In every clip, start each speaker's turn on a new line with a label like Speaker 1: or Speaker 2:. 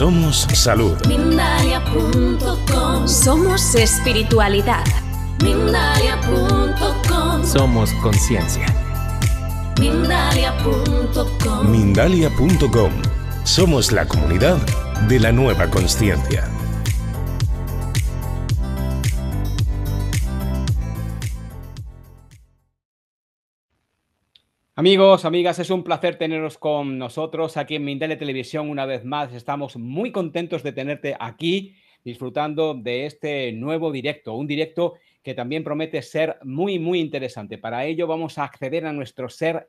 Speaker 1: Somos salud.
Speaker 2: Mindalia.com
Speaker 3: Somos espiritualidad.
Speaker 2: Mindalia.com
Speaker 4: Somos conciencia.
Speaker 2: Mindalia.com
Speaker 1: Mindalia.com. Somos la comunidad de la nueva conciencia.
Speaker 5: Amigos, amigas, es un placer teneros con nosotros aquí en Mindale Televisión una vez más. Estamos muy contentos de tenerte aquí disfrutando de este nuevo directo, un directo que también promete ser muy, muy interesante. Para ello vamos a acceder a nuestro ser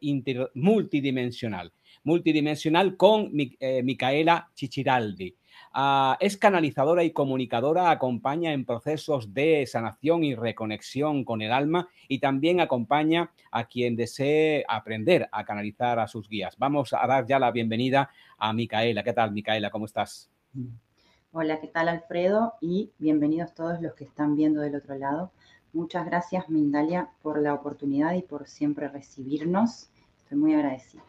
Speaker 5: multidimensional, multidimensional con eh, Micaela Chichiraldi. Ah, es canalizadora y comunicadora, acompaña en procesos de sanación y reconexión con el alma y también acompaña a quien desee aprender a canalizar a sus guías. Vamos a dar ya la bienvenida a Micaela. ¿Qué tal, Micaela? ¿Cómo estás?
Speaker 6: Hola, ¿qué tal Alfredo? Y bienvenidos todos los que están viendo del otro lado. Muchas gracias Mindalia por la oportunidad y por siempre recibirnos. Estoy muy agradecida.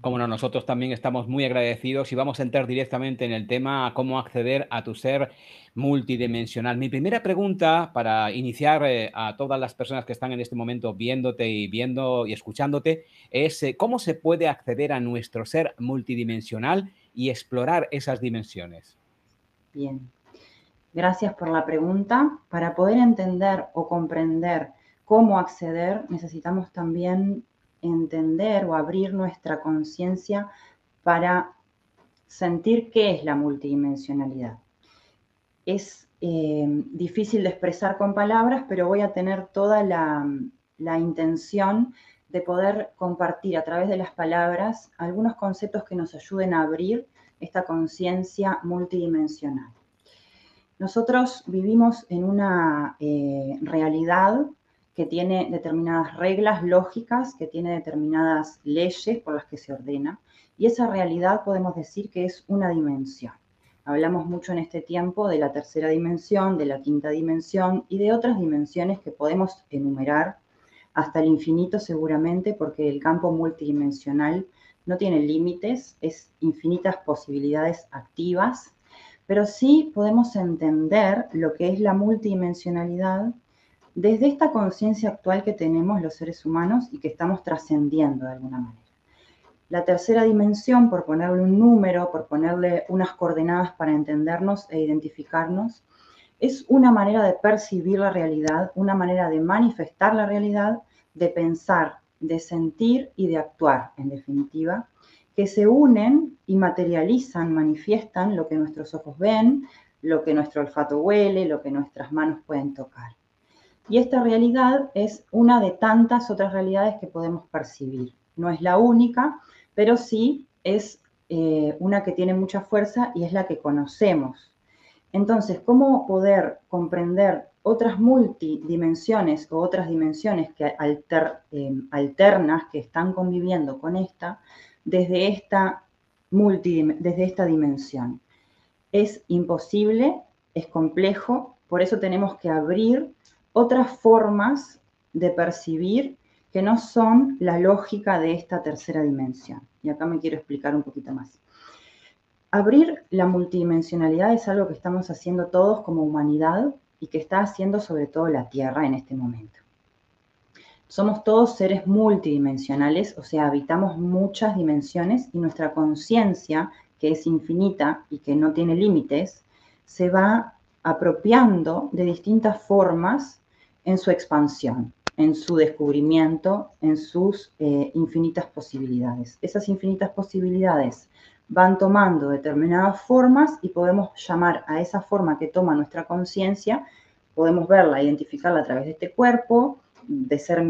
Speaker 5: Como no, nosotros también estamos muy agradecidos y vamos a entrar directamente en el tema cómo acceder a tu ser multidimensional. Mi primera pregunta para iniciar eh, a todas las personas que están en este momento viéndote y viendo y escuchándote es eh, cómo se puede acceder a nuestro ser multidimensional y explorar esas dimensiones.
Speaker 6: Bien. Gracias por la pregunta. Para poder entender o comprender cómo acceder, necesitamos también entender o abrir nuestra conciencia para sentir qué es la multidimensionalidad. Es eh, difícil de expresar con palabras, pero voy a tener toda la, la intención de poder compartir a través de las palabras algunos conceptos que nos ayuden a abrir esta conciencia multidimensional. Nosotros vivimos en una eh, realidad que tiene determinadas reglas lógicas, que tiene determinadas leyes por las que se ordena, y esa realidad podemos decir que es una dimensión. Hablamos mucho en este tiempo de la tercera dimensión, de la quinta dimensión y de otras dimensiones que podemos enumerar hasta el infinito seguramente, porque el campo multidimensional no tiene límites, es infinitas posibilidades activas, pero sí podemos entender lo que es la multidimensionalidad desde esta conciencia actual que tenemos los seres humanos y que estamos trascendiendo de alguna manera. La tercera dimensión, por ponerle un número, por ponerle unas coordenadas para entendernos e identificarnos, es una manera de percibir la realidad, una manera de manifestar la realidad, de pensar, de sentir y de actuar, en definitiva, que se unen y materializan, manifiestan lo que nuestros ojos ven, lo que nuestro olfato huele, lo que nuestras manos pueden tocar. Y esta realidad es una de tantas otras realidades que podemos percibir. No es la única, pero sí es eh, una que tiene mucha fuerza y es la que conocemos. Entonces, ¿cómo poder comprender otras multidimensiones o otras dimensiones que eh, alternas que están conviviendo con esta desde esta, desde esta dimensión? Es imposible, es complejo, por eso tenemos que abrir otras formas de percibir que no son la lógica de esta tercera dimensión. Y acá me quiero explicar un poquito más. Abrir la multidimensionalidad es algo que estamos haciendo todos como humanidad y que está haciendo sobre todo la Tierra en este momento. Somos todos seres multidimensionales, o sea, habitamos muchas dimensiones y nuestra conciencia, que es infinita y que no tiene límites, se va apropiando de distintas formas en su expansión, en su descubrimiento, en sus eh, infinitas posibilidades. Esas infinitas posibilidades van tomando determinadas formas y podemos llamar a esa forma que toma nuestra conciencia, podemos verla, identificarla a través de este cuerpo, de ser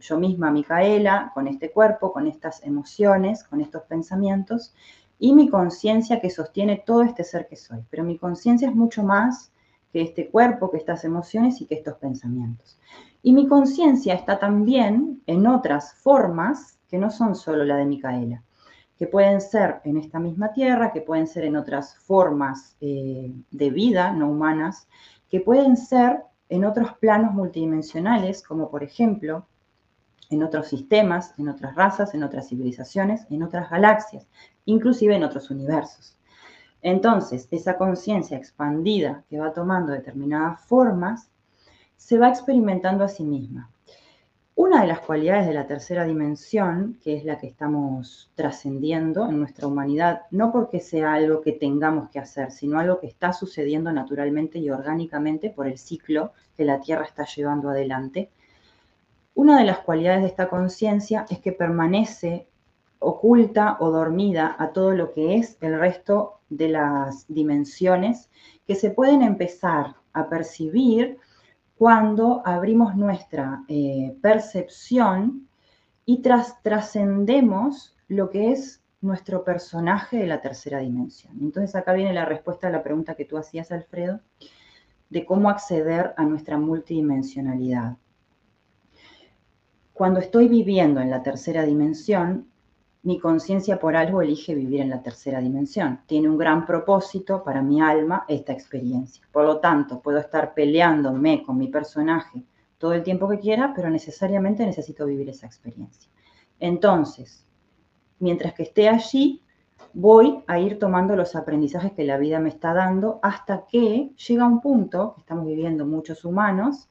Speaker 6: yo misma, Micaela, con este cuerpo, con estas emociones, con estos pensamientos, y mi conciencia que sostiene todo este ser que soy. Pero mi conciencia es mucho más que este cuerpo, que estas emociones y que estos pensamientos. Y mi conciencia está también en otras formas que no son solo la de Micaela, que pueden ser en esta misma tierra, que pueden ser en otras formas eh, de vida no humanas, que pueden ser en otros planos multidimensionales, como por ejemplo en otros sistemas, en otras razas, en otras civilizaciones, en otras galaxias, inclusive en otros universos. Entonces, esa conciencia expandida que va tomando determinadas formas, se va experimentando a sí misma. Una de las cualidades de la tercera dimensión, que es la que estamos trascendiendo en nuestra humanidad, no porque sea algo que tengamos que hacer, sino algo que está sucediendo naturalmente y orgánicamente por el ciclo que la Tierra está llevando adelante, una de las cualidades de esta conciencia es que permanece oculta o dormida a todo lo que es el resto de las dimensiones que se pueden empezar a percibir cuando abrimos nuestra eh, percepción y trascendemos lo que es nuestro personaje de la tercera dimensión. Entonces acá viene la respuesta a la pregunta que tú hacías, Alfredo, de cómo acceder a nuestra multidimensionalidad. Cuando estoy viviendo en la tercera dimensión, mi conciencia por algo elige vivir en la tercera dimensión. Tiene un gran propósito para mi alma esta experiencia. Por lo tanto, puedo estar peleándome con mi personaje todo el tiempo que quiera, pero necesariamente necesito vivir esa experiencia. Entonces, mientras que esté allí, voy a ir tomando los aprendizajes que la vida me está dando hasta que llega un punto, que estamos viviendo muchos humanos,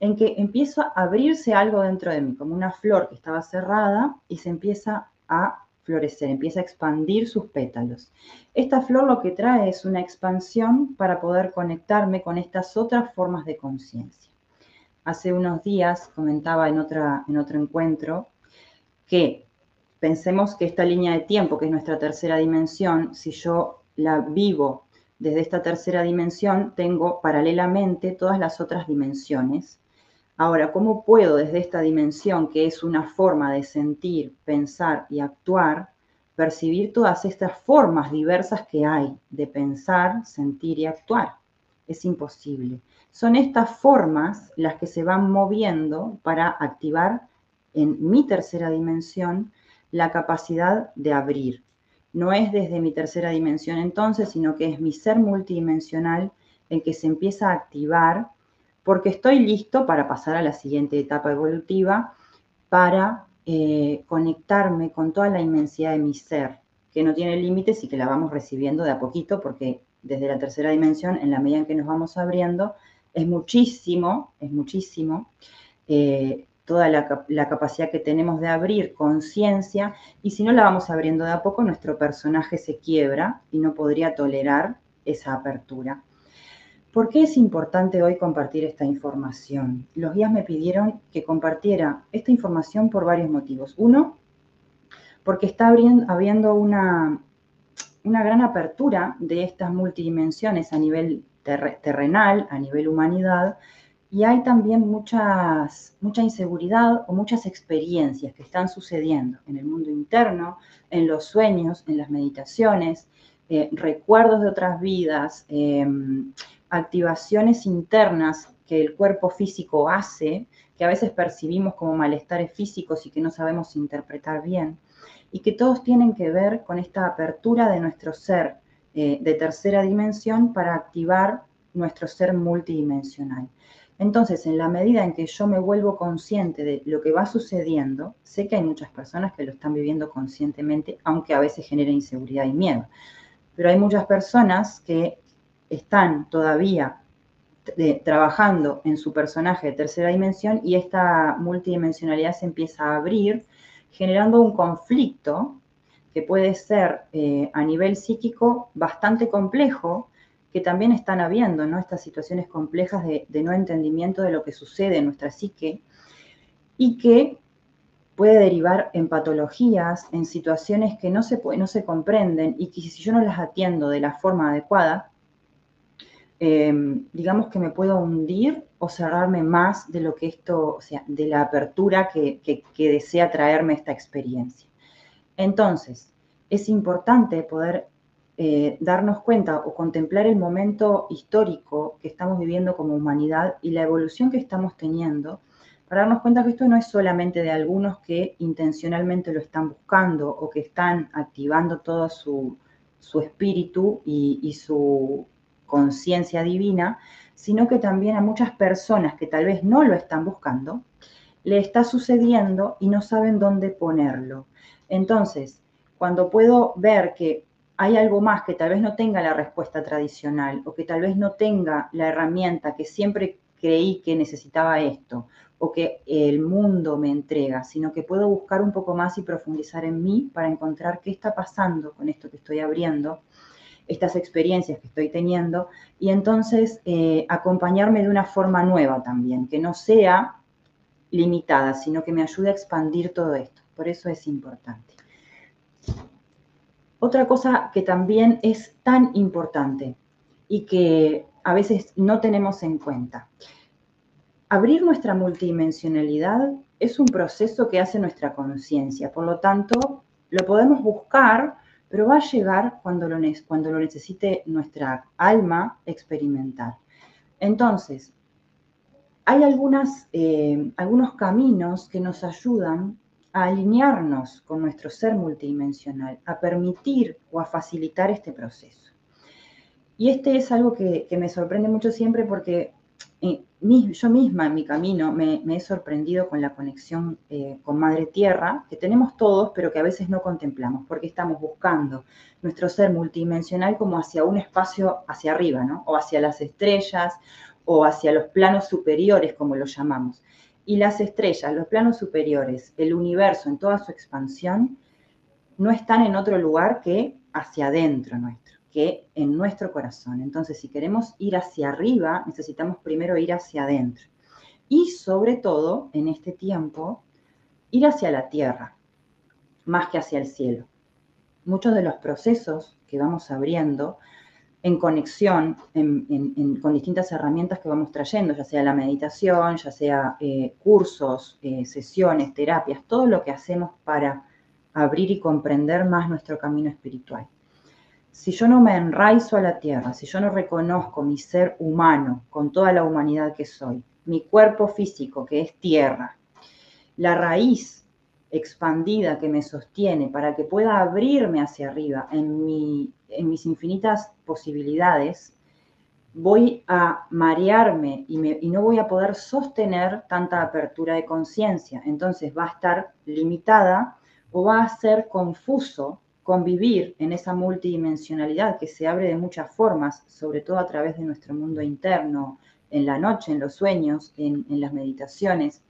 Speaker 6: en que empieza a abrirse algo dentro de mí, como una flor que estaba cerrada y se empieza a florecer, empieza a expandir sus pétalos. Esta flor lo que trae es una expansión para poder conectarme con estas otras formas de conciencia. Hace unos días comentaba en, otra, en otro encuentro que pensemos que esta línea de tiempo, que es nuestra tercera dimensión, si yo la vivo desde esta tercera dimensión, tengo paralelamente todas las otras dimensiones Ahora, ¿cómo puedo desde esta dimensión, que es una forma de sentir, pensar y actuar, percibir todas estas formas diversas que hay de pensar, sentir y actuar? Es imposible. Son estas formas las que se van moviendo para activar en mi tercera dimensión la capacidad de abrir. No es desde mi tercera dimensión entonces, sino que es mi ser multidimensional el que se empieza a activar porque estoy listo para pasar a la siguiente etapa evolutiva, para eh, conectarme con toda la inmensidad de mi ser, que no tiene límites y que la vamos recibiendo de a poquito, porque desde la tercera dimensión, en la medida en que nos vamos abriendo, es muchísimo, es muchísimo eh, toda la, la, capacidad que tenemos de abrir conciencia, y si no la vamos abriendo de a poco, nuestro personaje se quiebra y no podría tolerar esa apertura. ¿Por qué es importante hoy compartir esta información? Los guías me pidieron que compartiera esta información por varios motivos. Uno, porque está habiendo una, una gran apertura de estas multidimensiones a nivel terrenal, a nivel humanidad, y hay también muchas, mucha inseguridad o muchas experiencias que están sucediendo en el mundo interno, en los sueños, en las meditaciones, eh, recuerdos de otras vidas, em, activaciones internas que el cuerpo físico hace, que a veces percibimos como malestares físicos y que no sabemos interpretar bien, y que todos tienen que ver con esta apertura de nuestro ser eh, de tercera dimensión para activar nuestro ser multidimensional. Entonces, en la medida en que yo me vuelvo consciente de lo que va sucediendo, sé que hay muchas personas que lo están viviendo conscientemente, aunque a veces genera inseguridad y miedo. Pero hay muchas personas que están todavía trabajando en su personaje de tercera dimensión y esta multidimensionalidad se empieza a abrir, generando un conflicto que puede ser eh, a nivel psíquico bastante complejo, que también están habiendo, ¿no? Estas situaciones complejas de, no entendimiento de lo que sucede en nuestra psique y que puede derivar en patologías, en situaciones que no se, no se comprenden y que si yo no las atiendo de la forma adecuada, Em, digamos que me puedo hundir o cerrarme más de lo que esto, o sea, de la apertura que, desea traerme esta experiencia. Entonces, es importante poder eh, darnos cuenta o contemplar el momento histórico que estamos viviendo como humanidad y la evolución que estamos teniendo para darnos cuenta que esto no es solamente de algunos que intencionalmente lo están buscando o que están activando todo su, espíritu y, su, conciencia divina, sino que también a muchas personas que tal vez no lo están buscando, le está sucediendo y no saben dónde ponerlo. Entonces, cuando puedo ver que hay algo más que tal vez no tenga la respuesta tradicional o que tal vez no tenga la herramienta que siempre creí que necesitaba esto o que el mundo me entrega, sino que puedo buscar un poco más y profundizar en mí para encontrar qué está pasando con esto que estoy abriendo, estas experiencias que estoy teniendo, y entonces eh, acompañarme de una forma nueva también, que no sea limitada, sino que me ayude a expandir todo esto. Por eso es importante. Otra cosa que también es tan importante y que a veces no tenemos en cuenta Abrir nuestra multidimensionalidad es un proceso que hace nuestra conciencia, por lo tanto, lo podemos buscar, pero va a llegar cuando lo, necesite nuestra alma experimentar. Entonces, hay eh, algunos caminos que nos ayudan a alinearnos con nuestro ser multidimensional, a permitir o a facilitar este proceso. Y este es algo que me sorprende mucho siempre porque yo misma en mi camino me, he sorprendido con la conexión eh, con Madre Tierra, que tenemos todos, pero que a veces no contemplamos, porque estamos buscando nuestro ser multidimensional como hacia un espacio hacia arriba, ¿no? O hacia las estrellas, o hacia los planos superiores, como lo llamamos. Y las estrellas, los planos superiores, el universo en toda su expansión, no están en otro lugar que hacia adentro nuestro que en nuestro corazón. Entonces, si queremos ir hacia arriba, necesitamos primero ir hacia adentro. Y sobre todo, en este tiempo, ir hacia la tierra, más que hacia el cielo. Muchos de los procesos que vamos abriendo en conexión con distintas herramientas que vamos trayendo, ya sea la meditación, ya sea eh, cursos, eh, sesiones, terapias, todo lo que hacemos para abrir y comprender más nuestro camino espiritual si yo no me enraizo a la tierra, si yo no reconozco mi ser humano con toda la humanidad que soy, mi cuerpo físico que es tierra, la raíz expandida que me sostiene para que pueda abrirme hacia arriba en, mis infinitas posibilidades, voy a marearme y, y, no voy a poder sostener tanta apertura de conciencia. Entonces va a estar limitada o va a ser confuso convivir en esa multidimensionalidad que se abre de muchas formas, sobre todo a través de nuestro mundo interno, en la noche, en los sueños, en, las meditaciones,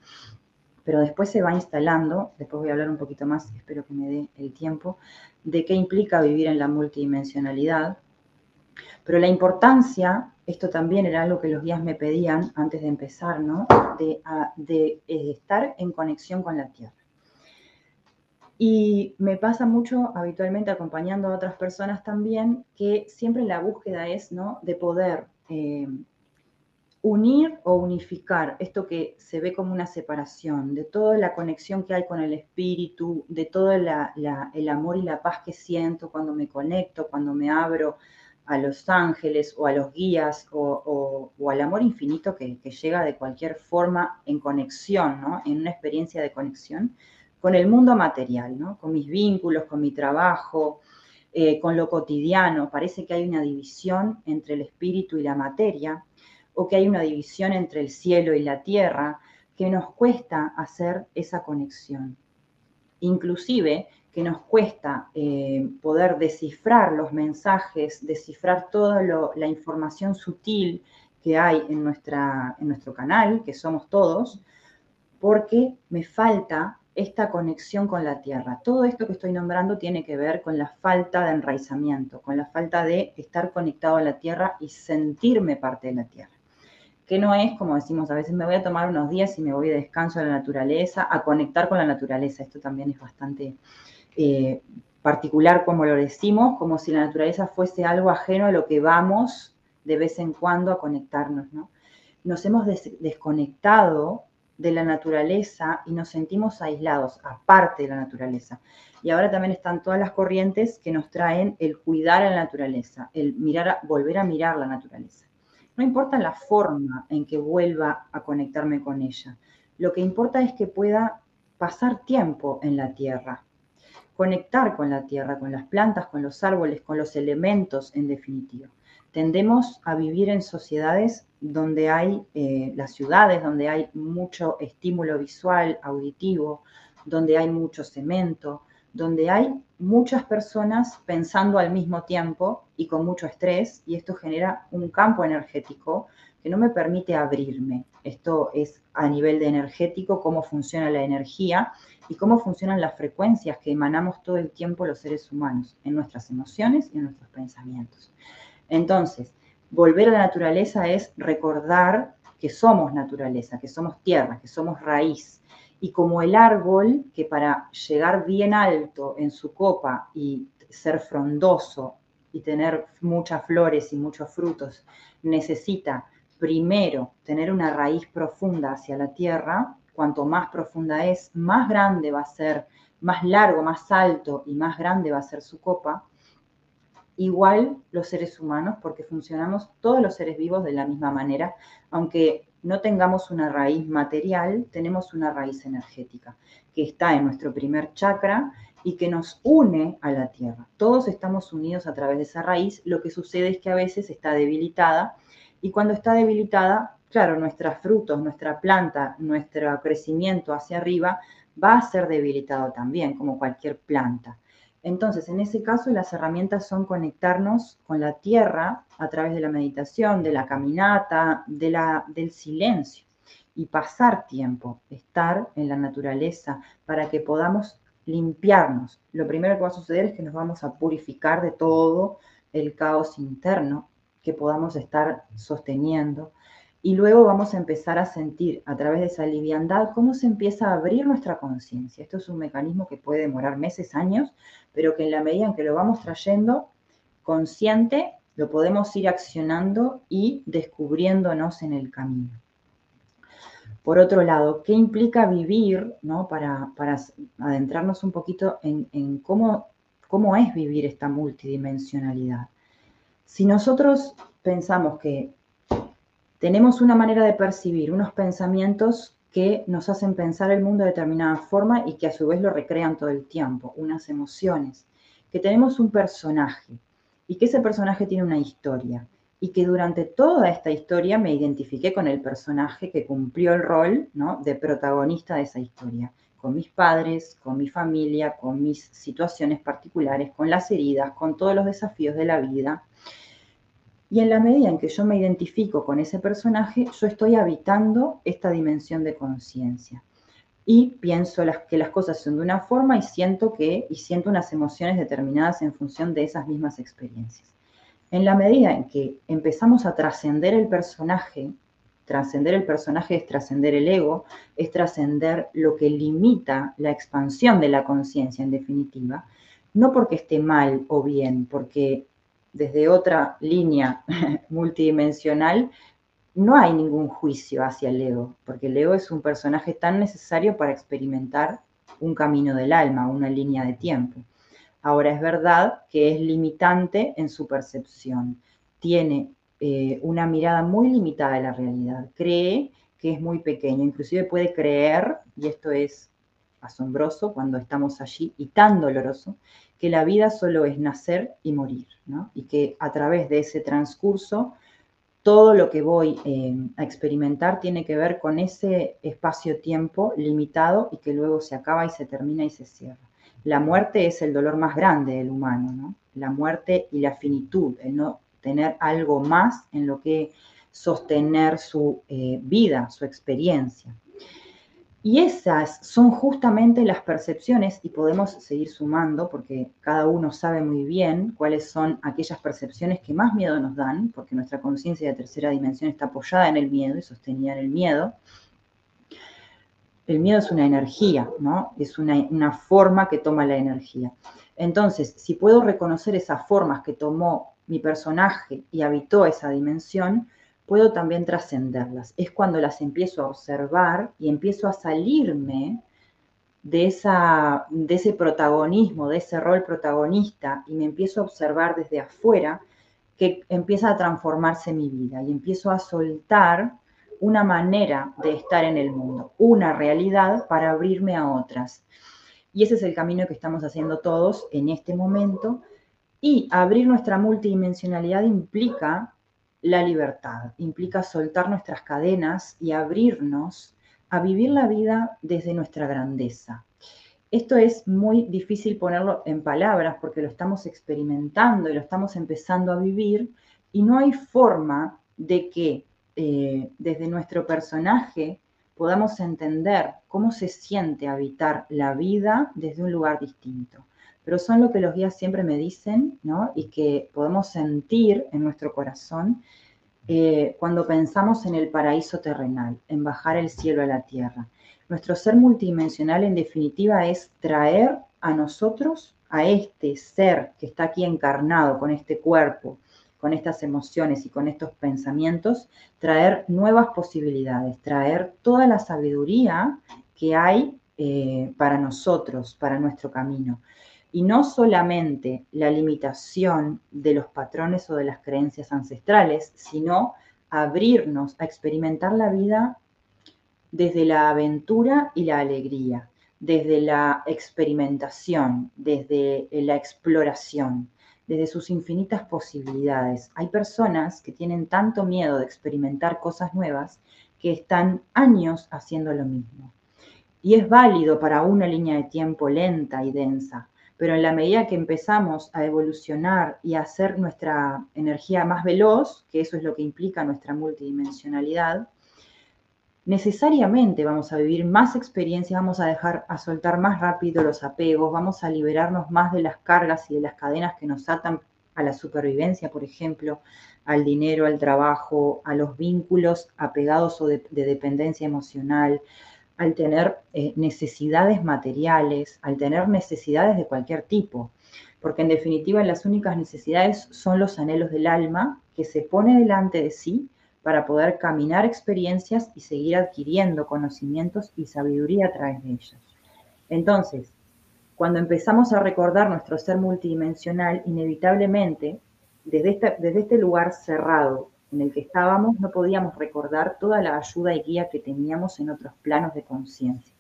Speaker 6: pero después se va instalando, después voy a hablar un poquito más, espero que me dé el tiempo, de qué implica vivir en la multidimensionalidad, pero la importancia, esto también era algo que los guías me pedían antes de empezar, ¿no? de eh, estar en conexión con la Tierra. Y me pasa mucho habitualmente acompañando a otras personas también, que siempre la búsqueda es ¿no? de poder eh, unir o unificar esto que se ve como una separación, de toda la conexión que hay con el espíritu, de todo el amor y la paz que siento cuando me conecto, cuando me abro a los ángeles o a los guías o, al amor infinito que, que, llega de cualquier forma en conexión, ¿no? en una experiencia de conexión con el mundo material, ¿no? con mis vínculos, con mi trabajo, eh, con lo cotidiano. Parece que hay una división entre el espíritu y la materia, o que hay una división entre el cielo y la tierra, que nos cuesta hacer esa conexión. Inclusive que nos cuesta eh, poder descifrar los mensajes, descifrar toda la información sutil que hay en, nuestro canal, que somos todos, porque me falta esta conexión con la tierra. Todo esto que estoy nombrando tiene que ver con la falta de enraizamiento, con la falta de estar conectado a la tierra y sentirme parte de la tierra. Que no es, como decimos a veces, me voy a tomar unos días y me voy de descanso a la naturaleza, a conectar con la naturaleza. Esto también es bastante eh, particular como lo decimos, como si la naturaleza fuese algo ajeno a lo que vamos de vez en cuando a conectarnos. ¿no? Nos hemos desconectado de la naturaleza y nos sentimos aislados, aparte de la naturaleza. Y ahora también están todas las corrientes que nos traen el cuidar a la naturaleza, el mirar, volver a mirar la naturaleza. No importa la forma en que vuelva a conectarme con ella. Lo que importa es que pueda pasar tiempo en la tierra, conectar con la tierra, con las plantas, con los árboles, con los elementos en definitiva. Tendemos a vivir en sociedades donde hay eh, las ciudades, donde hay mucho estímulo visual, auditivo, donde hay mucho cemento, donde hay muchas personas pensando al mismo tiempo y con mucho estrés, y esto genera un campo energético que no me permite abrirme. Esto es a nivel de energético, cómo funciona la energía y cómo funcionan las frecuencias que emanamos todo el tiempo los seres humanos en nuestras emociones y en nuestros pensamientos. Entonces, volver a la naturaleza es recordar que somos naturaleza, que somos tierra, que somos raíz. Y como el árbol, que para llegar bien alto en su copa y ser frondoso y tener muchas flores y muchos frutos, necesita primero tener una raíz profunda hacia la tierra, cuanto más profunda es, más grande va a ser, más largo, más alto y más grande va a ser su copa. Igual los seres humanos, porque funcionamos todos los seres vivos de la misma manera, aunque no tengamos una raíz material, tenemos una raíz energética que está en nuestro primer chakra y que nos une a la tierra. Todos estamos unidos a través de esa raíz, lo que sucede es que a veces está debilitada y cuando está debilitada, claro, nuestros frutos, nuestra planta, nuestro crecimiento hacia arriba va a ser debilitado también, como cualquier planta. Entonces, en ese caso, las herramientas son conectarnos con la tierra a través de la meditación, de la caminata, de la, del silencio y pasar tiempo, estar en la naturaleza para que podamos limpiarnos. Lo primero que va a suceder es que nos vamos a purificar de todo el caos interno que podamos estar sosteniendo. Y luego vamos a empezar a sentir a través de esa liviandad cómo se empieza a abrir nuestra conciencia. Esto es un mecanismo que puede demorar meses, años, pero que en la medida en que lo vamos trayendo consciente, lo podemos ir accionando y descubriéndonos en el camino. Por otro lado, ¿qué implica vivir, ¿no? para, para adentrarnos un poquito en, en cómo, cómo es vivir esta multidimensionalidad? Si nosotros pensamos que tenemos una manera de percibir, unos pensamientos que nos hacen pensar el mundo de determinada forma y que a su vez lo recrean todo el tiempo, unas emociones, que tenemos un personaje y que ese personaje tiene una historia y que durante toda esta historia me identifiqué con el personaje que cumplió el rol ¿no? de protagonista de esa historia, con mis padres, con mi familia, con mis situaciones particulares, con las heridas, con todos los desafíos de la vida y en la medida en que yo me identifico con ese personaje, yo estoy habitando esta dimensión de conciencia. Y pienso las, que las cosas son de una forma y siento que, y siento unas emociones determinadas en función de esas mismas experiencias. En la medida en que empezamos a trascender el personaje, trascender el personaje es trascender el ego, es trascender lo que limita la expansión de la conciencia en definitiva, no porque esté mal o bien, porque desde otra línea multidimensional, no hay ningún juicio hacia el ego, porque el ego es un personaje tan necesario para experimentar un camino del alma, una línea de tiempo. Ahora es verdad que es limitante en su percepción, tiene eh, una mirada muy limitada de la realidad, cree que es muy pequeño, inclusive puede creer, y esto es asombroso cuando estamos allí y tan doloroso, que la vida solo es nacer y morir, ¿no? Y que a través de ese transcurso, todo lo que voy eh, a experimentar tiene que ver con ese espacio-tiempo limitado y que luego se acaba y se termina y se cierra. La muerte es el dolor más grande del humano, ¿no? La muerte y la finitud, el no tener algo más en lo que sostener su eh, vida, su experiencia. Y esas son justamente las percepciones, y podemos seguir sumando porque cada uno sabe muy bien cuáles son aquellas percepciones que más miedo nos dan, porque nuestra conciencia de tercera dimensión está apoyada en el miedo y sostenida en el miedo. El miedo es una energía, ¿no? Es una, una forma que toma la energía. Entonces, si puedo reconocer esas formas que tomó mi personaje y habitó esa dimensión, puedo también trascenderlas. Es cuando las empiezo a observar y empiezo a salirme de, esa, de ese protagonismo, de ese rol protagonista y me empiezo a observar desde afuera que empieza a transformarse mi vida y empiezo a soltar una manera de estar en el mundo, una realidad para abrirme a otras. Y ese es el camino que estamos haciendo todos en este momento. Y abrir nuestra multidimensionalidad implica la libertad, implica soltar nuestras cadenas y abrirnos a vivir la vida desde nuestra grandeza. Esto es muy difícil ponerlo en palabras porque lo estamos experimentando y lo estamos empezando a vivir y no hay forma de que eh, desde nuestro personaje podamos entender cómo se siente habitar la vida desde un lugar distinto. Pero son lo que los guías siempre me dicen, ¿no? Y que podemos sentir en nuestro corazón eh, cuando pensamos en el paraíso terrenal, en bajar el cielo a la tierra. Nuestro ser multidimensional, en definitiva, es traer a nosotros, a este ser que está aquí encarnado con este cuerpo, con estas emociones y con estos pensamientos, traer nuevas posibilidades, traer toda la sabiduría que hay eh, para nosotros, para nuestro camino. Y no solamente la limitación de los patrones o de las creencias ancestrales, sino abrirnos a experimentar la vida desde la aventura y la alegría, desde la experimentación, desde la exploración desde sus infinitas posibilidades. Hay personas que tienen tanto miedo de experimentar cosas nuevas que están años haciendo lo mismo. Y es válido para una línea de tiempo lenta y densa, pero en la medida que empezamos a evolucionar y a hacer nuestra energía más veloz, que eso es lo que implica nuestra multidimensionalidad, necesariamente vamos a vivir más experiencias, vamos a dejar a soltar más rápido los apegos, vamos a liberarnos más de las cargas y de las cadenas que nos atan a la supervivencia, por ejemplo, al dinero, al trabajo, a los vínculos apegados o de, dependencia emocional, al tener eh, necesidades materiales, al tener necesidades de cualquier tipo. Porque en definitiva las únicas necesidades son los anhelos del alma que se pone delante de sí para poder caminar experiencias y seguir adquiriendo conocimientos y sabiduría a través de ellos. Entonces, cuando empezamos a recordar nuestro ser multidimensional, inevitablemente, desde este, desde este lugar cerrado en el que estábamos, no podíamos recordar toda la ayuda y guía que teníamos en otros planos de conciencia.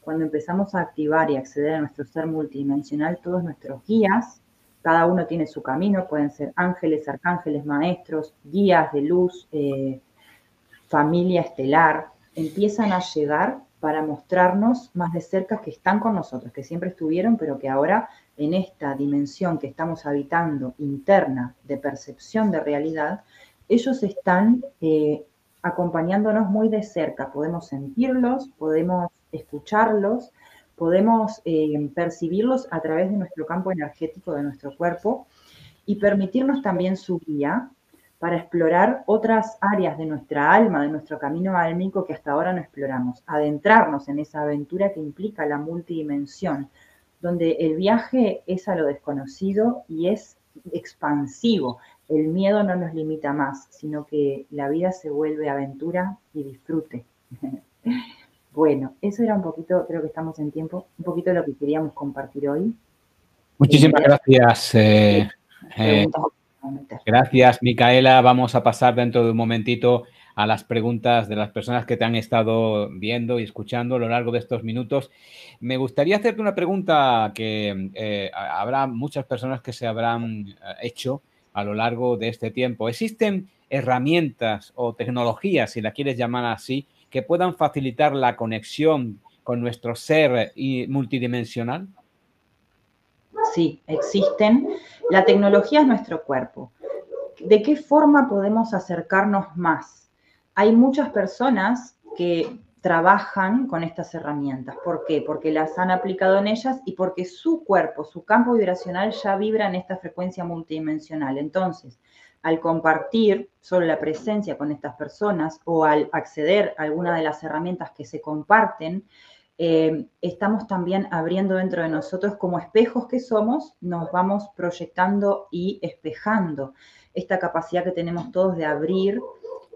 Speaker 6: Cuando empezamos a activar y acceder a nuestro ser multidimensional, todos nuestros guías cada uno tiene su camino, pueden ser ángeles, arcángeles, maestros, guías de luz, eh, familia estelar, empiezan a llegar para mostrarnos más de cerca que están con nosotros, que siempre estuvieron, pero que ahora en esta dimensión que estamos habitando interna de percepción de realidad, ellos están eh, acompañándonos muy de cerca. Podemos sentirlos, podemos escucharlos podemos eh, percibirlos a través de nuestro campo energético de nuestro cuerpo y permitirnos también su guía para explorar otras áreas de nuestra alma, de nuestro camino álmico que hasta ahora no exploramos, adentrarnos en esa aventura que implica la multidimensión, donde el viaje es a lo desconocido y es expansivo. El miedo no nos limita más, sino que la vida se vuelve aventura y disfrute. Bueno, eso era un poquito, creo que estamos en tiempo, un poquito lo que queríamos compartir hoy.
Speaker 5: Muchísimas eh, gracias. Eh, eh, gracias, Micaela. Vamos a pasar dentro de un momentito a las preguntas de las personas que te han estado viendo y escuchando a lo largo de estos minutos. Me gustaría hacerte una pregunta que habrá muchas personas que se habrán hecho a lo largo de este tiempo. ¿Existen herramientas o tecnologías, si la quieres llamar así, que puedan facilitar la conexión con nuestro ser multidimensional?
Speaker 6: Sí, existen. La tecnología es nuestro cuerpo. ¿De qué forma podemos acercarnos más? Hay muchas personas que trabajan con estas herramientas. ¿Por qué? Porque las han aplicado en ellas y porque su cuerpo, su campo vibracional ya vibra en esta frecuencia multidimensional. Entonces, al compartir solo la presencia con estas personas o al acceder a alguna de las herramientas que se comparten, eh, estamos también abriendo dentro de nosotros como espejos que somos, nos vamos proyectando y espejando esta capacidad que tenemos todos de abrir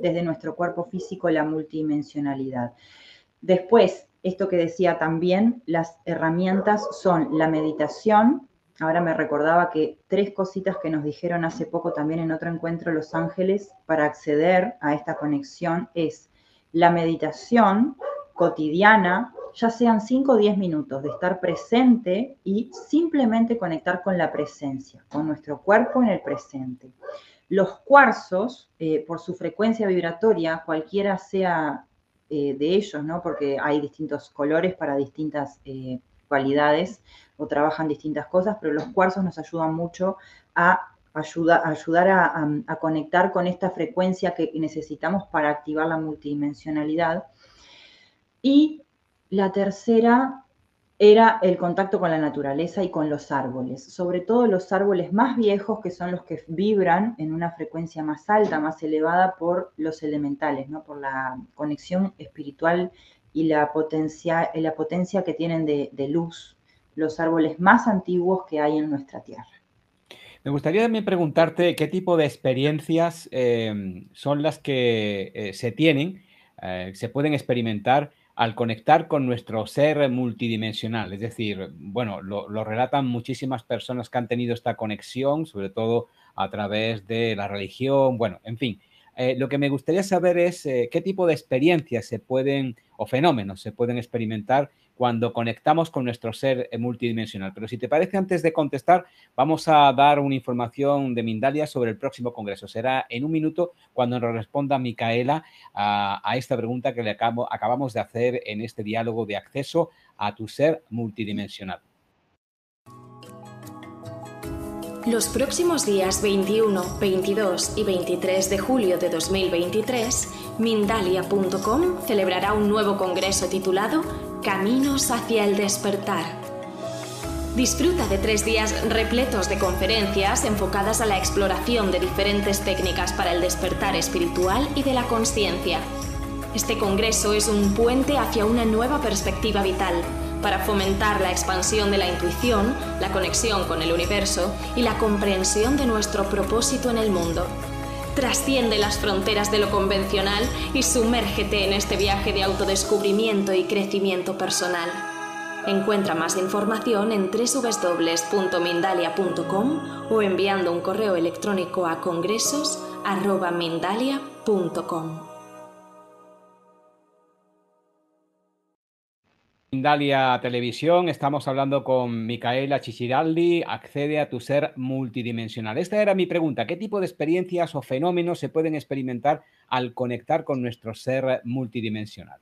Speaker 6: desde nuestro cuerpo físico la multidimensionalidad. Después, esto que decía también, las herramientas son la meditación, Ahora me recordaba que tres cositas que nos dijeron hace poco también en otro encuentro Los Ángeles para acceder a esta conexión es la meditación cotidiana, ya sean 5 o 10 minutos de estar presente y simplemente conectar con la presencia, con nuestro cuerpo en el presente. Los cuarzos, eh, por su frecuencia vibratoria, cualquiera sea eh, de ellos, ¿no? porque hay distintos colores para distintas eh, cualidades o trabajan distintas cosas, pero los cuarzos nos ayudan mucho a ayudar a, conectar con esta frecuencia que necesitamos para activar la multidimensionalidad. Y la tercera era el contacto con la naturaleza y con los árboles, sobre todo los árboles más viejos que son los que vibran en una frecuencia más alta, más elevada por los elementales, ¿no? por la conexión espiritual y la potencia, la potencia que tienen de luz, los árboles más antiguos que hay en nuestra tierra.
Speaker 5: Me gustaría también preguntarte qué tipo de experiencias em, son las que eh, se tienen, eh, se pueden experimentar al conectar con nuestro ser multidimensional. Es decir, bueno, lo, relatan muchísimas personas que han tenido esta conexión, sobre todo a través de la religión, bueno, en fin. Eh, lo que me gustaría saber es qué tipo de experiencias se pueden o fenómenos se pueden experimentar cuando conectamos con nuestro ser multidimensional. Pero si te parece, antes de contestar, vamos a dar una información de Mindalia sobre el próximo congreso. Será en un minuto cuando nos responda Micaela a, esta pregunta que le acabamos de hacer en este diálogo de acceso a tu ser multidimensional.
Speaker 3: Los próximos días 21, 22 y 23 de julio de 2023, Mindalia.com celebrará un nuevo congreso titulado Caminos hacia el despertar. Disfruta de tres días repletos de conferencias enfocadas a la exploración de diferentes técnicas para el despertar espiritual y de la conciencia. Este congreso es un puente hacia una nueva perspectiva vital para fomentar la expansión de la intuición, la conexión con el universo y la comprensión de nuestro propósito en el mundo. Trasciende las fronteras de lo convencional y sumérgete en este viaje de autodescubrimiento y crecimiento personal. Encuentra más información en www.mindalia.com o enviando un correo electrónico a congresos.mindalia.com.
Speaker 5: Dalia Televisión, estamos hablando con Micaela Chichiraldi, accede a tu ser multidimensional. Esta era mi pregunta, ¿qué tipo de experiencias o fenómenos se pueden experimentar al conectar con nuestro ser multidimensional?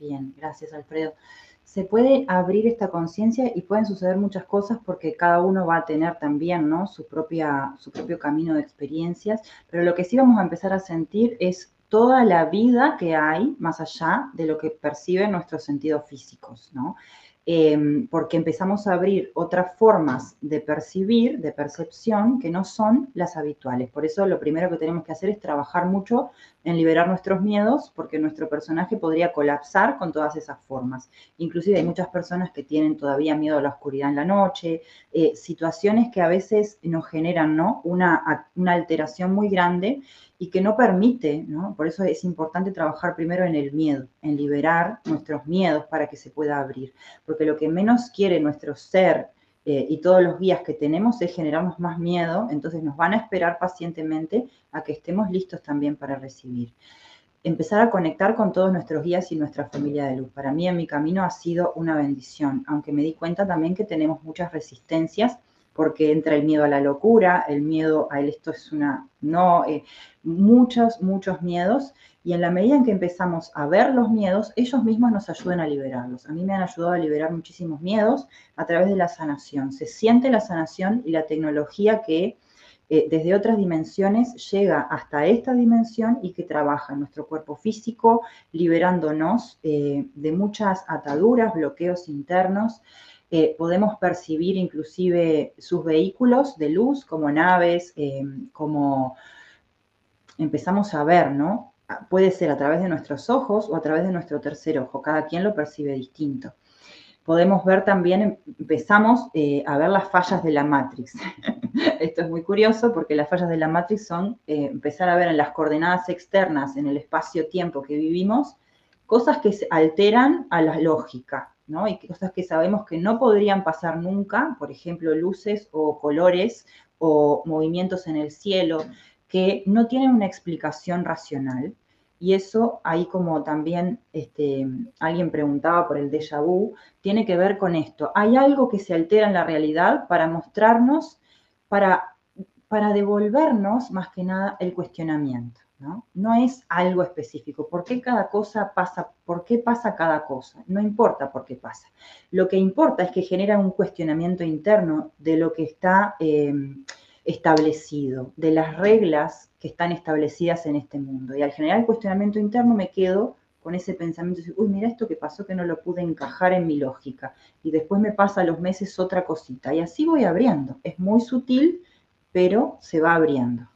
Speaker 6: Bien, gracias Alfredo. Se puede abrir esta conciencia y pueden suceder muchas cosas porque cada uno va a tener también ¿no? su, propia, su propio camino de experiencias, pero lo que sí vamos a empezar a sentir es toda la vida que hay más allá de lo que perciben nuestros sentidos físicos, ¿no? Em, porque empezamos a abrir otras formas de percibir, de percepción, que no son las habituales. Por eso lo primero que tenemos que hacer es trabajar mucho en liberar nuestros miedos, porque nuestro personaje podría colapsar con todas esas formas. Inclusive hay muchas personas que tienen todavía miedo a la oscuridad en la noche, eh, situaciones que a veces nos generan ¿no? una, una alteración muy grande y que no permite. Por eso es importante trabajar primero en el miedo, en liberar nuestros miedos para que se pueda abrir, porque lo que menos quiere nuestro ser eh, y todos los guías que tenemos es generarnos más miedo, entonces nos van a esperar pacientemente a que estemos listos también para recibir. Empezar a conectar con todos nuestros guías y nuestra familia de luz. Para mí en mi camino ha sido una bendición, aunque me di cuenta también que tenemos muchas resistencias porque entra el miedo a la locura, el miedo a esto es una, no, eh, muchos, muchos miedos, y en la medida en que empezamos a ver los miedos, ellos mismos nos ayudan a liberarlos. A mí me han ayudado a liberar muchísimos miedos a través de la sanación. Se siente la sanación y la tecnología que eh, desde otras dimensiones llega hasta esta dimensión y que trabaja en nuestro cuerpo físico, liberándonos eh, de muchas ataduras, bloqueos internos eh, podemos percibir inclusive sus vehículos de luz como naves, eh, como empezamos a ver, ¿no? Puede ser a través de nuestros ojos o a través de nuestro tercer ojo, cada quien lo percibe distinto. Podemos ver también, empezamos eh, a ver las fallas de la Matrix. Esto es muy curioso porque las fallas de la Matrix son empezar a ver en las coordenadas externas, en el espacio-tiempo que vivimos, cosas que alteran a la lógica, y cosas que sabemos que no podrían pasar nunca, por ejemplo, luces o colores o movimientos en el cielo, que no tienen una explicación racional. Y eso, ahí como también este, alguien preguntaba por el déjà vu, tiene que ver con esto. Hay algo que se altera en la realidad para mostrarnos, para, para devolvernos más que nada el cuestionamiento. ¿No? Es algo específico. ¿Por qué cada cosa pasa? ¿Por qué pasa cada cosa? No importa por qué pasa. Lo que importa es que genera un cuestionamiento interno de lo que está eh, establecido, de las reglas que están establecidas en este mundo. Y al generar el cuestionamiento interno me quedo con ese pensamiento, uy, mira esto que pasó que no lo pude encajar en mi lógica. Y después me pasa los meses otra cosita. Y así voy abriendo. Es muy sutil, pero se va abriendo.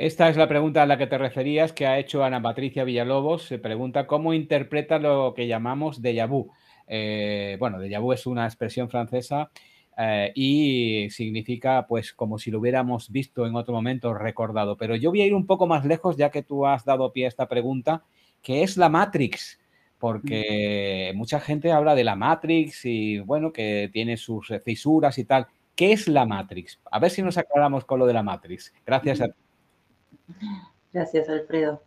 Speaker 5: Esta es la pregunta a la que te referías que ha hecho Ana Patricia Villalobos. Se pregunta cómo interpreta lo que llamamos déjà vu. Eh, bueno, déjà vu es una expresión francesa eh, y significa pues como si lo hubiéramos visto en otro momento, recordado. Pero yo voy a ir un poco más lejos ya que tú has dado pie a esta pregunta, que es la Matrix. Porque mucha gente habla de la Matrix y bueno, que tiene sus fisuras y tal. ¿Qué es la Matrix? A ver si nos aclaramos con lo de la Matrix. Gracias a ti.
Speaker 6: Gracias, Alfredo.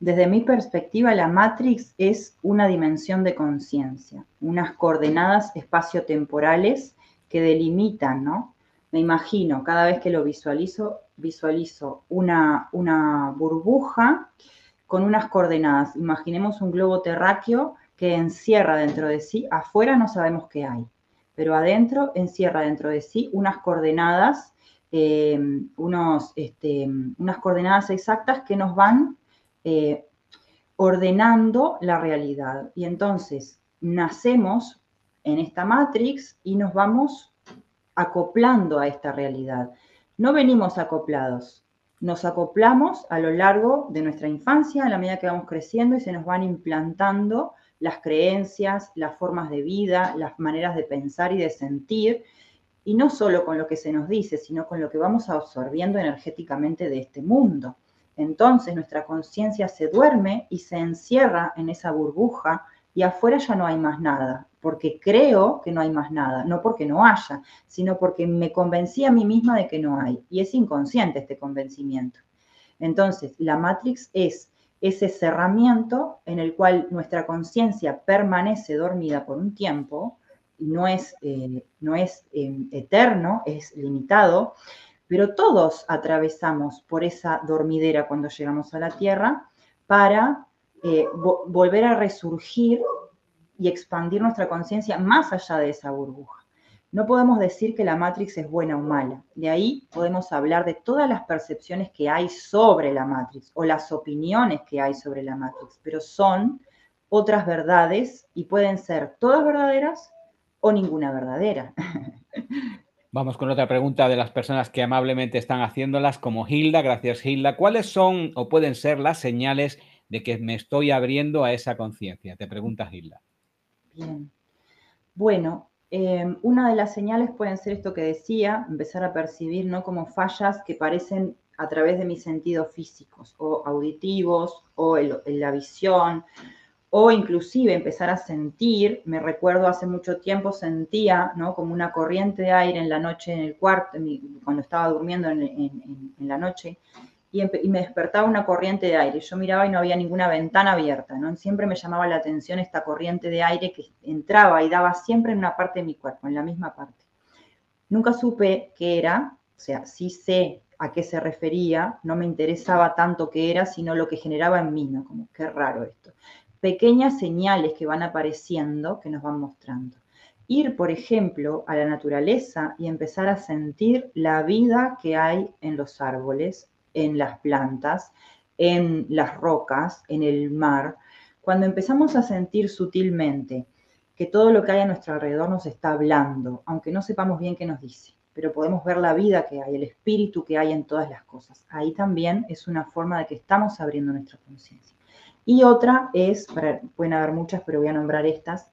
Speaker 6: Desde mi perspectiva, la Matrix es una dimensión de conciencia, unas coordenadas espaciotemporales que delimitan, ¿no? Me imagino, cada vez que lo visualizo, visualizo una, una burbuja con unas coordenadas. Imaginemos un globo terráqueo que encierra dentro de sí, afuera no sabemos qué hay, pero adentro encierra dentro de sí unas coordenadas eh, este, unas coordenadas exactas que nos van eh, ordenando la realidad. Y entonces nacemos en esta matrix y nos vamos acoplando a esta realidad. No venimos acoplados, nos acoplamos a lo largo de nuestra infancia, a la medida que vamos creciendo y se nos van implantando las creencias, las formas de vida, las maneras de pensar y de sentir, y no solo con lo que se nos dice, sino con lo que vamos absorbiendo energéticamente de este mundo. Entonces nuestra conciencia se duerme y se encierra en esa burbuja y afuera ya no hay más nada, porque creo que no hay más nada, no porque no haya, sino porque me convencí a mí misma de que no hay. Y es inconsciente este convencimiento. Entonces, la Matrix es ese cerramiento en el cual nuestra conciencia permanece dormida por un tiempo, no es, eh, no es eh, eterno, es limitado, pero todos atravesamos por esa dormidera cuando llegamos a la Tierra para eh, volver a resurgir y expandir nuestra conciencia más allá de esa burbuja. No podemos decir que la Matrix es buena o mala. De ahí podemos hablar de todas las percepciones que hay sobre la Matrix o las opiniones que hay sobre la Matrix, pero son otras verdades y pueden ser todas verdaderas o ninguna verdadera.
Speaker 5: Vamos con otra pregunta de las personas que amablemente están haciéndolas, como Hilda. Gracias, Hilda. ¿Cuáles son o pueden ser las señales de que me estoy abriendo a esa conciencia? Te pregunta Hilda.
Speaker 6: Bien. Bueno, em, una de las señales pueden ser esto que decía, empezar a percibir no como fallas que parecen a través de mis sentidos físicos o auditivos o en la visión o inclusive empezar a sentir, me recuerdo hace mucho tiempo sentía, ¿no? Como una corriente de aire en la noche en el cuarto, cuando estaba durmiendo en, la noche, y, me despertaba una corriente de aire. Yo miraba y no había ninguna ventana abierta, ¿no? Siempre me llamaba la atención esta corriente de aire que entraba y daba siempre en una parte de mi cuerpo, en la misma parte. Nunca supe qué era, o sea, sí sé a qué se refería, no me interesaba tanto qué era, sino lo que generaba en mí, ¿no? Como qué raro esto pequeñas señales que van apareciendo, que nos van mostrando. Ir, por ejemplo, a la naturaleza y empezar a sentir la vida que hay en los árboles, en las plantas, en las rocas, en el mar. Cuando empezamos a sentir sutilmente que todo lo que hay a nuestro alrededor nos está hablando, aunque no sepamos bien qué nos dice, pero podemos ver la vida que hay, el espíritu que hay en todas las cosas. Ahí también es una forma de que estamos abriendo nuestra conciencia. Y otra es, pueden haber muchas, pero voy a nombrar estas.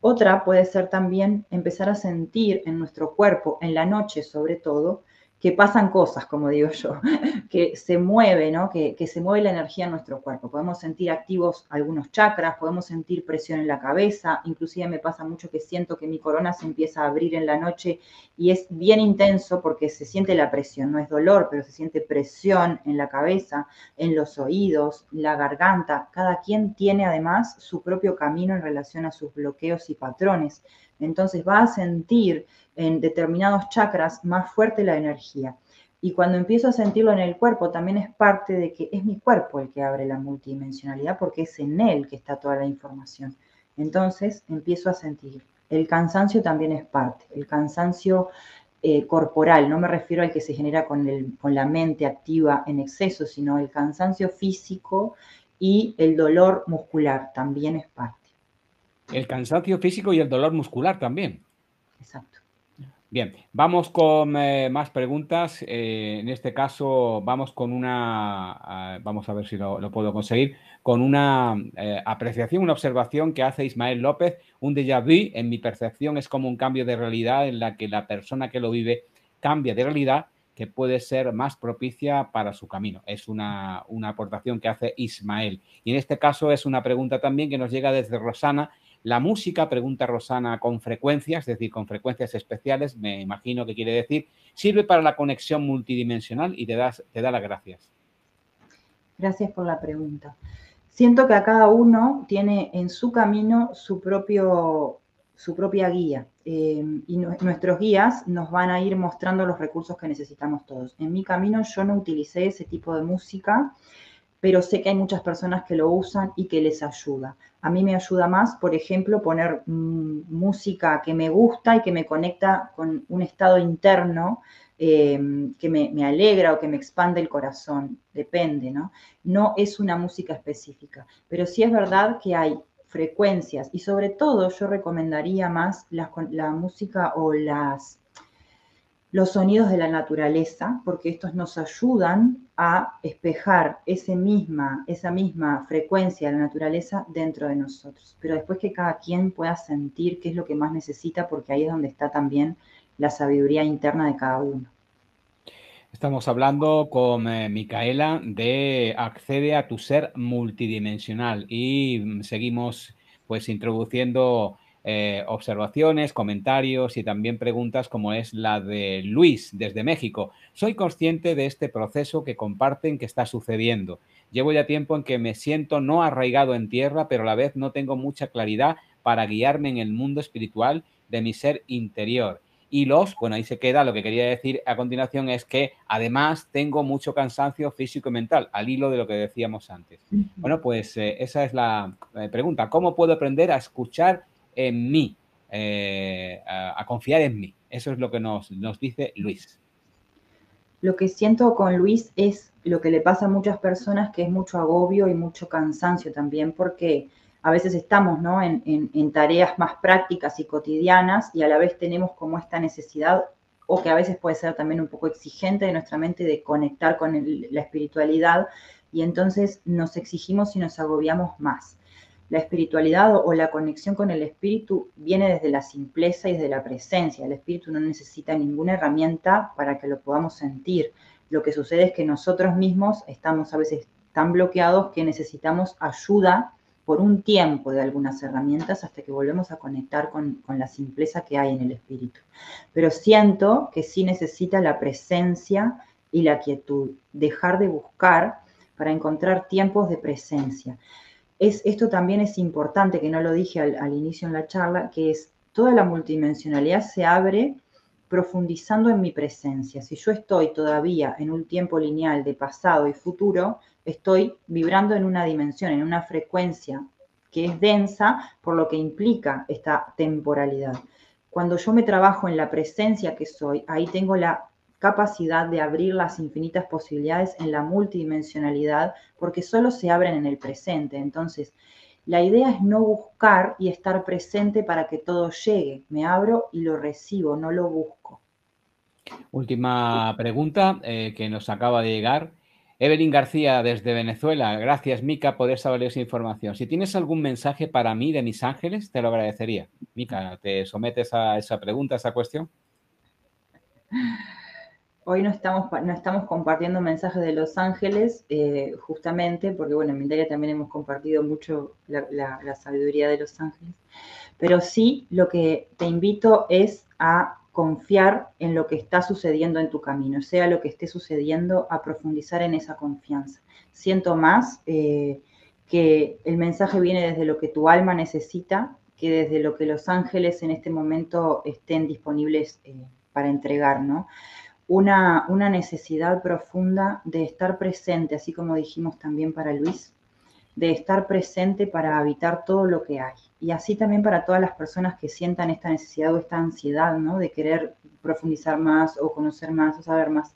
Speaker 6: Otra puede ser también empezar a sentir en nuestro cuerpo, en la noche sobre todo, que pasan cosas, como digo yo, que se mueve, ¿no? Que, que, se mueve la energía en nuestro cuerpo. Podemos sentir activos algunos chakras, podemos sentir presión en la cabeza, inclusive me pasa mucho que siento que mi corona se empieza a abrir en la noche y es bien intenso porque se siente la presión, no es dolor, pero se siente presión en la cabeza, en los oídos, la garganta. Cada quien tiene además su propio camino en relación a sus bloqueos y patrones. Entonces va a sentir en determinados chakras más fuerte la energía. Y cuando empiezo a sentirlo en el cuerpo, también es parte de que es mi cuerpo el que abre la multidimensionalidad, porque es en él que está toda la información. Entonces empiezo a sentir. El cansancio también es parte. El cansancio eh, corporal, no me refiero al que se genera con, la mente activa en exceso, sino el cansancio físico y el dolor muscular también es parte.
Speaker 5: El cansancio físico y el dolor muscular también.
Speaker 6: Exacto.
Speaker 5: Bien, vamos con eh, más preguntas. Eh, en este caso, vamos con una, vamos a ver si lo, puedo conseguir, con una eh, apreciación, una observación que hace Ismael López. Un déjà vu, en mi percepción, es como un cambio de realidad en la que la persona que lo vive cambia de realidad que puede ser más propicia para su camino. Es una, una aportación que hace Ismael. Y en este caso es una pregunta también que nos llega desde Rosana la música, pregunta Rosana, con frecuencias, es decir, con frecuencias especiales, me imagino que quiere decir, sirve para la conexión multidimensional y te, das, te da las gracias.
Speaker 6: Gracias por la pregunta. Siento que a cada uno tiene en su camino su, propio, su propia guía eh, y nuestros guías nos van a ir mostrando los recursos que necesitamos todos. En mi camino yo no utilicé ese tipo de música pero sé que hay muchas personas que lo usan y que les ayuda. A mí me ayuda más, por ejemplo, poner mm, música que me gusta y que me conecta con un estado interno em, que me, alegra o que me expande el corazón, depende, ¿no? No es una música específica, pero sí es verdad que hay frecuencias y sobre todo yo recomendaría más la música o las los sonidos de la naturaleza, porque estos nos ayudan a espejar ese misma, esa misma frecuencia de la naturaleza dentro de nosotros. Pero después que cada quien pueda sentir qué es lo que más necesita, porque ahí es donde está también la sabiduría interna de cada uno.
Speaker 5: Estamos hablando con eh, Micaela de Accede a tu ser multidimensional y seguimos pues introduciendo eh, observaciones, comentarios y también preguntas como es la de Luis desde México. Soy consciente de este proceso que comparten que está sucediendo. Llevo ya tiempo en que me siento no arraigado en tierra, pero a la vez no tengo mucha claridad para guiarme en el mundo espiritual de mi ser interior. Y los, bueno, ahí se queda, lo que quería decir a continuación es que además tengo mucho cansancio físico y mental, al hilo de lo que decíamos antes. Bueno, pues eh, esa es la eh, pregunta. ¿Cómo puedo aprender a escuchar en mí, eh, a, confiar en mí. Eso es lo que nos, nos dice Luis.
Speaker 6: Lo que siento con Luis es lo que le pasa a muchas personas, que es mucho agobio y mucho cansancio también, porque a veces estamos ¿no? en, en, tareas más prácticas y cotidianas y a la vez tenemos como esta necesidad, o que a veces puede ser también un poco exigente de nuestra mente de conectar con la espiritualidad, y entonces nos exigimos y nos agobiamos más. La espiritualidad o la conexión con el espíritu viene desde la simpleza y desde la presencia. El espíritu no necesita ninguna herramienta para que lo podamos sentir. Lo que sucede es que nosotros mismos estamos a veces tan bloqueados que necesitamos ayuda por un tiempo de algunas herramientas hasta que volvemos a conectar con, con, la simpleza que hay en el espíritu. Pero siento que sí necesita la presencia y la quietud, dejar de buscar para encontrar tiempos de presencia esto también es importante, que no lo dije al, inicio en la charla, que es toda la multidimensionalidad se abre profundizando en mi presencia. Si yo estoy todavía en un tiempo lineal de pasado y futuro, estoy vibrando en una dimensión, en una frecuencia que es densa, por lo que implica esta temporalidad. Cuando yo me trabajo en la presencia que soy, ahí tengo la capacidad de abrir las infinitas posibilidades en la multidimensionalidad, porque solo se abren en el presente. Entonces, la idea es no buscar y estar presente para que todo llegue. Me abro y lo recibo, no lo busco.
Speaker 5: Última pregunta eh, que nos acaba de llegar. Evelyn García desde Venezuela. Gracias, Mica, por esa valiosa información. Si tienes algún mensaje para mí de mis ángeles, te lo agradecería. Mica, ¿te sometes a esa pregunta, a esa cuestión?
Speaker 6: Hoy no estamos, no estamos compartiendo mensajes de Los Ángeles, eh, justamente, porque bueno, en Mindalia también hemos compartido mucho la, sabiduría de Los Ángeles, pero sí lo que te invito es a confiar en lo que está sucediendo en tu camino, sea lo que esté sucediendo, a profundizar en esa confianza. Siento más eh, que el mensaje viene desde lo que tu alma necesita que desde lo que los ángeles en este momento estén disponibles eh, para entregar, ¿no? Una, necesidad profunda de estar presente, así como dijimos también para Luis, de estar presente para habitar todo lo que hay. Y así también para todas las personas que sientan esta necesidad o esta ansiedad, ¿no? De querer profundizar más o conocer más o saber más.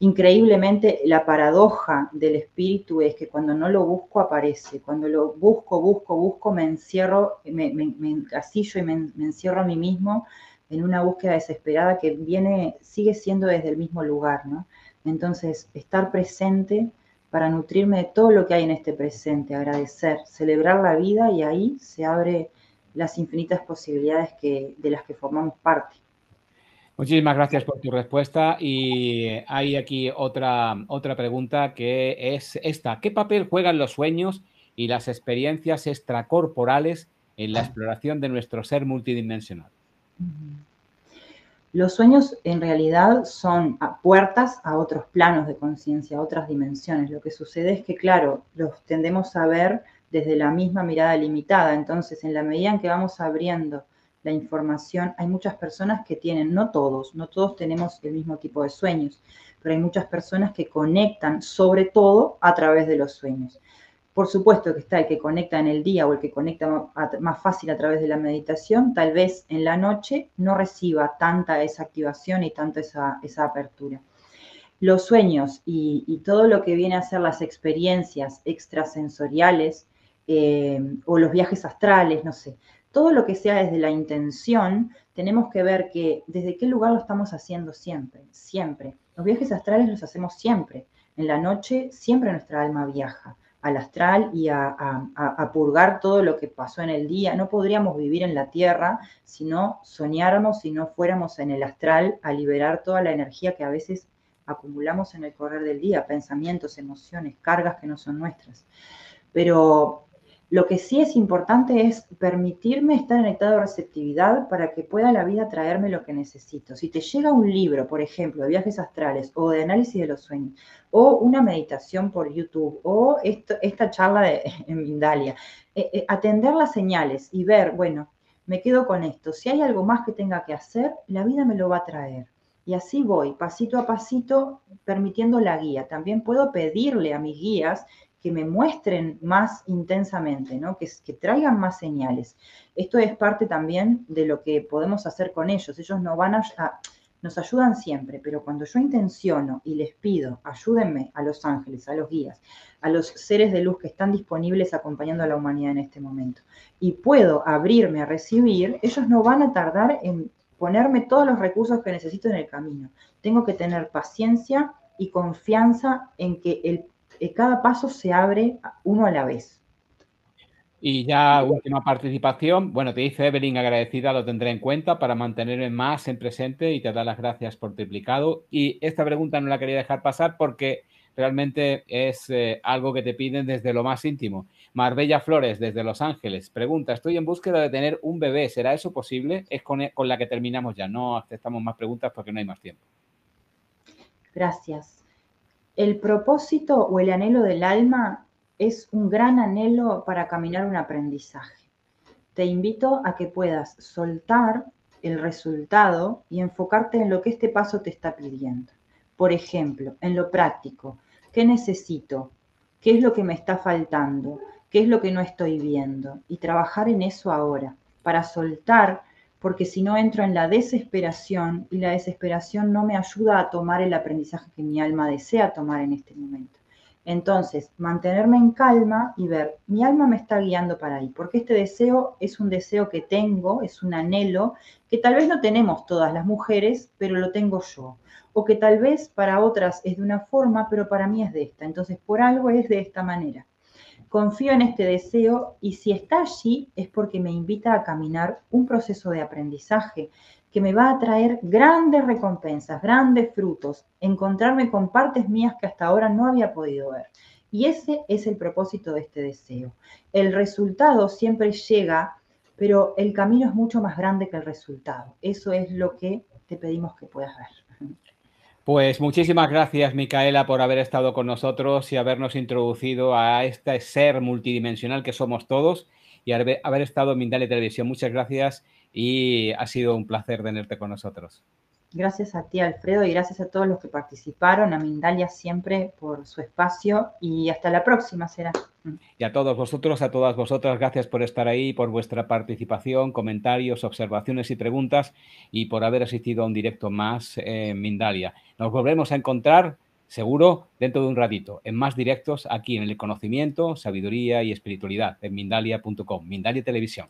Speaker 6: Increíblemente, la paradoja del espíritu es que cuando no lo busco aparece, cuando lo busco, busco, busco, me encierro, me, me, encasillo y me, me, encierro a mí mismo en una búsqueda desesperada que viene, sigue siendo desde el mismo lugar, ¿no? Entonces, estar presente para nutrirme de todo lo que hay en este presente, agradecer, celebrar la vida y ahí se abre las infinitas posibilidades que, de las que formamos parte.
Speaker 5: Muchísimas gracias por tu respuesta y hay aquí otra, otra pregunta que es esta. ¿Qué papel juegan los sueños y las experiencias extracorporales en la exploración de nuestro ser multidimensional?
Speaker 6: Los sueños en realidad son puertas a otros planos de conciencia, a otras dimensiones. Lo que sucede es que, claro, los tendemos a ver desde la misma mirada limitada. Entonces, en la medida en que vamos abriendo la información, hay muchas personas que tienen, no todos, no todos tenemos el mismo tipo de sueños, pero hay muchas personas que conectan sobre todo a través de los sueños. Por supuesto que está el que conecta en el día o el que conecta más fácil a través de la meditación, tal vez en la noche no reciba tanta esa activación y tanta esa, esa apertura. Los sueños y, todo lo que viene a ser las experiencias extrasensoriales eh, o los viajes astrales, no sé, todo lo que sea desde la intención, tenemos que ver que desde qué lugar lo estamos haciendo siempre, siempre. Los viajes astrales los hacemos siempre. En la noche siempre nuestra alma viaja al astral y a, purgar todo lo que pasó en el día. No podríamos vivir en la tierra si no soñáramos, si no fuéramos en el astral a liberar toda la energía que a veces acumulamos en el correr del día, pensamientos, emociones, cargas que no son nuestras. Pero lo que sí es importante es permitirme estar en estado de receptividad para que pueda la vida traerme lo que necesito. Si te llega un libro, por ejemplo, de viajes astrales o de análisis de los sueños, o una meditación por YouTube, o esta charla de, en Mindalia, eh, eh, atender las señales y ver, bueno, me quedo con esto. Si hay algo más que tenga que hacer, la vida me lo va a traer. Y así voy, pasito a pasito, permitiendo la guía. También puedo pedirle a mis guías que me muestren más intensamente, ¿no? que, traigan más señales. Esto es parte también de lo que podemos hacer con ellos. Ellos no van a, nos ayudan siempre, pero cuando yo intenciono y les pido, ayúdenme a los ángeles, a los guías, a los seres de luz que están disponibles acompañando a la humanidad en este momento, y puedo abrirme a recibir, ellos no van a tardar en ponerme todos los recursos que necesito en el camino. Tengo que tener paciencia y confianza en que el eh, cada paso se abre uno a la vez.
Speaker 5: Y ya última participación. Bueno, te dice Evelyn agradecida, lo tendré en cuenta para mantenerme más en presente y te da las gracias por triplicado. Y esta pregunta no la quería dejar pasar porque realmente es eh, algo que te piden desde lo más íntimo. Marbella Flores, desde Los Ángeles, pregunta, estoy en búsqueda de tener un bebé, ¿será eso posible? Es con, con la que terminamos ya, no aceptamos más preguntas porque no hay más tiempo.
Speaker 6: Gracias. El propósito o el anhelo del alma es un gran anhelo para caminar un aprendizaje. Te invito a que puedas soltar el resultado y enfocarte en lo que este paso te está pidiendo. Por ejemplo, en lo práctico, ¿qué necesito? ¿Qué es lo que me está faltando? ¿Qué es lo que no estoy viendo? Y trabajar en eso ahora, para soltar porque si no entro en la desesperación y la desesperación no me ayuda a tomar el aprendizaje que mi alma desea tomar en este momento. Entonces, mantenerme en calma y ver, mi alma me está guiando para ahí, porque este deseo es un deseo que tengo, es un anhelo que tal vez no tenemos todas las mujeres, pero lo tengo yo. O que tal vez para otras es de una forma, pero para mí es de esta. Entonces, por algo es de esta manera confío en este deseo y si está allí es porque me invita a caminar un proceso de aprendizaje que me va a traer grandes recompensas, grandes frutos, encontrarme con partes mías que hasta ahora no había podido ver. Y ese es el propósito de este deseo. El resultado siempre llega, pero el camino es mucho más grande que el resultado. Eso es lo que te pedimos que puedas ver.
Speaker 5: Pues muchísimas gracias, Micaela, por haber estado con nosotros y habernos introducido a este ser multidimensional que somos todos y haber estado en Mindalia Televisión. Muchas gracias y ha sido un placer tenerte con nosotros.
Speaker 6: Gracias a ti, Alfredo, y gracias a todos los que participaron, a Mindalia siempre por su espacio y hasta la próxima será.
Speaker 5: Y a todos vosotros, a todas vosotras, gracias por estar ahí, por vuestra participación, comentarios, observaciones y preguntas y por haber asistido a un directo más en Mindalia. Nos volvemos a encontrar seguro dentro de un ratito en más directos aquí en el conocimiento, sabiduría y espiritualidad en mindalia.com, Mindalia Televisión.